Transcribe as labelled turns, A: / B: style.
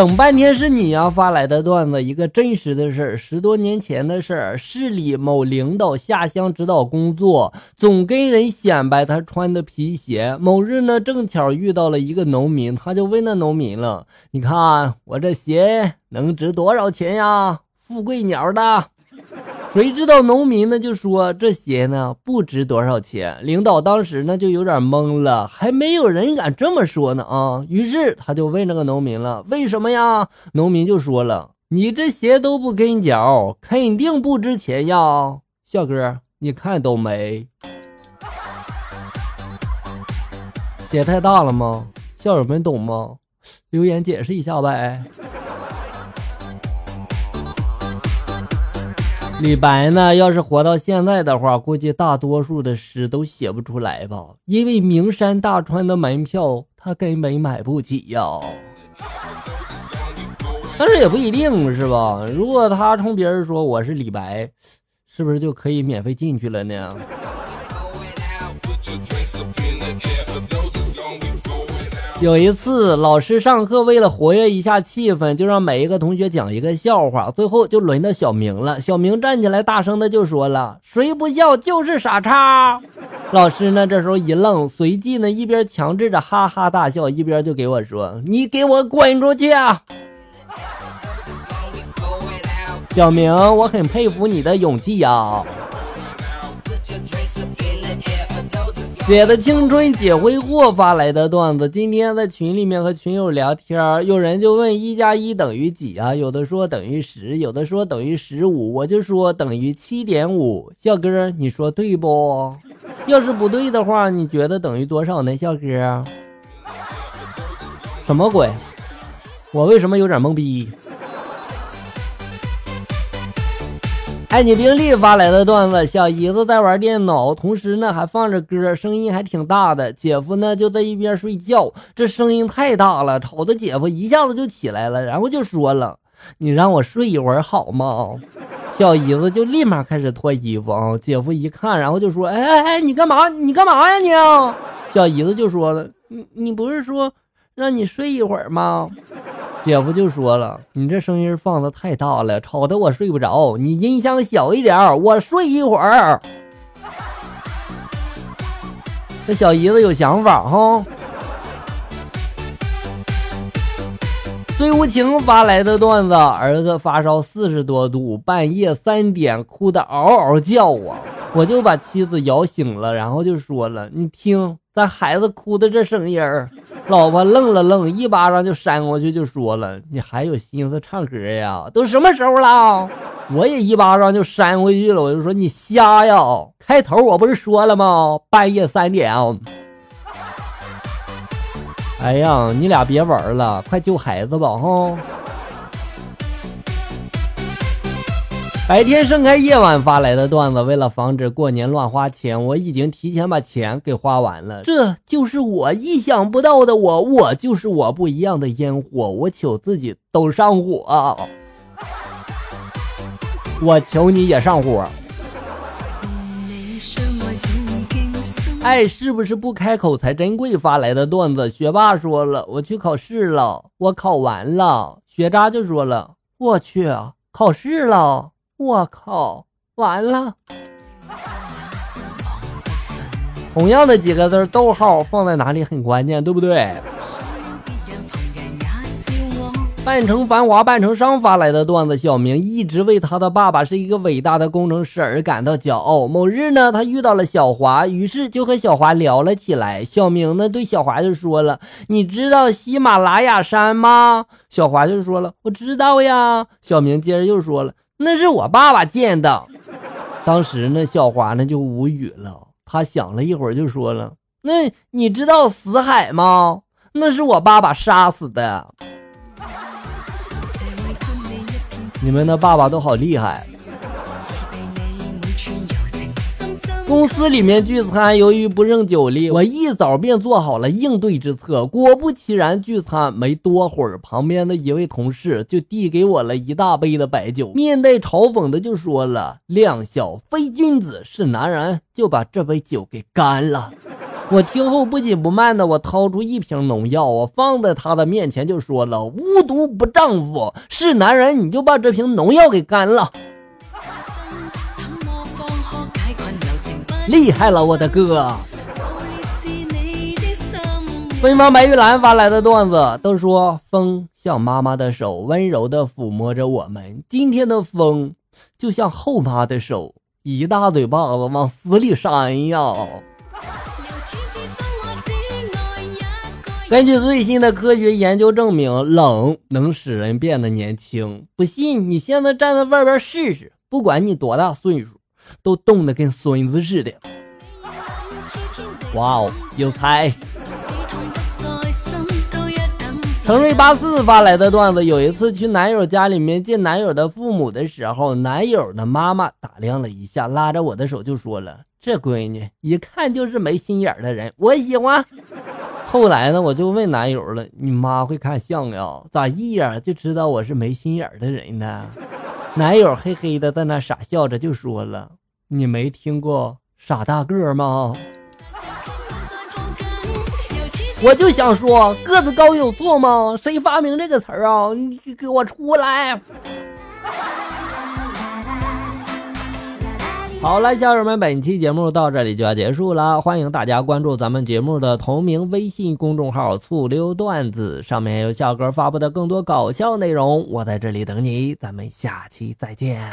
A: 等半天是你呀发来的段子，一个真实的事儿，十多年前的事儿。市里某领导下乡指导工作，总跟人显摆他穿的皮鞋。某日呢，正巧遇到了一个农民，他就问那农民了：“你看我这鞋能值多少钱呀？”富贵鸟的。谁知道农民呢就说这鞋呢不值多少钱，领导当时呢就有点懵了，还没有人敢这么说呢啊！于是他就问那个农民了，为什么呀？农民就说了，你这鞋都不跟脚，肯定不值钱呀。笑哥，你看都没，鞋太大了吗？校友们懂吗？留言解释一下呗。李白呢？要是活到现在的话，估计大多数的诗都写不出来吧，因为名山大川的门票他根本买不起呀。但是也不一定是吧？如果他冲别人说我是李白，是不是就可以免费进去了呢？有一次，老师上课为了活跃一下气氛，就让每一个同学讲一个笑话。最后就轮到小明了。小明站起来，大声的就说了：“谁不笑就是傻叉。”老师呢，这时候一愣，随即呢一边强制着哈哈大笑，一边就给我说：“你给我滚出去啊！”小明，我很佩服你的勇气呀。姐的青春姐挥霍发来的段子，今天在群里面和群友聊天，有人就问一加一等于几啊？有的说等于十，有的说等于十五，我就说等于七点五。笑哥，你说对不？要是不对的话，你觉得等于多少呢？笑哥，什么鬼？我为什么有点懵逼？爱你宾利发来的段子：小姨子在玩电脑，同时呢还放着歌，声音还挺大的。姐夫呢就在一边睡觉，这声音太大了，吵得姐夫一下子就起来了，然后就说了：“你让我睡一会儿好吗？”小姨子就立马开始脱衣服啊。姐夫一看，然后就说：“哎哎哎，你干嘛？你干嘛呀你？”小姨子就说了：“你你不是说让你睡一会儿吗？”姐夫就说了：“你这声音放的太大了，吵得我睡不着。你音箱小一点，我睡一会儿。”这小姨子有想法哈。最无情发来的段子：儿子发烧四十多度，半夜三点哭的嗷嗷叫啊！我就把妻子摇醒了，然后就说了：“你听，咱孩子哭的这声音儿。”老婆愣了愣，一巴掌就扇过去，就说了：“你还有心思唱歌呀？都什么时候了？”我也一巴掌就扇回去了，我就说：“你瞎呀！开头我不是说了吗？半夜三点。”哎呀，你俩别玩了，快救孩子吧！哈。白天盛开，夜晚发来的段子。为了防止过年乱花钱，我已经提前把钱给花完了。这就是我意想不到的我，我就是我不一样的烟火。我求自己都上火，我求你也上火。爱是不是不开口才珍贵？发来的段子。学霸说了，我去考试了，我考完了。学渣就说了，我去考试了。我靠，完了！同样的几个字，逗号放在哪里很关键，对不对？半城繁华半城伤发来的段子，小明一直为他的爸爸是一个伟大的工程师而感到骄傲。某日呢，他遇到了小华，于是就和小华聊了起来。小明呢，对小华就说了：“你知道喜马拉雅山吗？”小华就说了：“我知道呀。”小明接着又说了。那是我爸爸建的，当时呢，小华呢就无语了。他想了一会儿，就说了：“那你知道死海吗？那是我爸爸杀死的。”你们的爸爸都好厉害。公司里面聚餐，由于不胜酒力，我一早便做好了应对之策。果不其然，聚餐没多会儿，旁边的一位同事就递给我了一大杯的白酒，面带嘲讽的就说了：“量小非君子，是男人就把这杯酒给干了。”我听后不紧不慢的，我掏出一瓶农药，我放在他的面前就说了：“无毒不丈夫，是男人你就把这瓶农药给干了。”厉害了，我的哥！芬芳白玉兰发来的段子都说，风像妈妈的手，温柔的抚摸着我们。今天的风就像后妈的手，一大嘴巴子往死里扇呀！根据最新的科学研究证明，冷能使人变得年轻。不信，你现在站在外边试试，不管你多大岁数。都冻得跟孙子似的，哇哦，有才！腾瑞八四发来的段子：有一次去男友家里面见男友的父母的时候，男友的妈妈打量了一下，拉着我的手就说了：“这闺女一看就是没心眼的人，我喜欢。”后来呢，我就问男友了：“你妈会看相呀？咋一眼就知道我是没心眼的人呢？”男友嘿嘿的在那傻笑着就说了。你没听过傻大个吗？我就想说，个子高有错吗？谁发明这个词儿啊？你给我出来！好了，小友们，本期节目到这里就要结束了。欢迎大家关注咱们节目的同名微信公众号“醋溜段子”，上面有笑哥发布的更多搞笑内容。我在这里等你，咱们下期再见。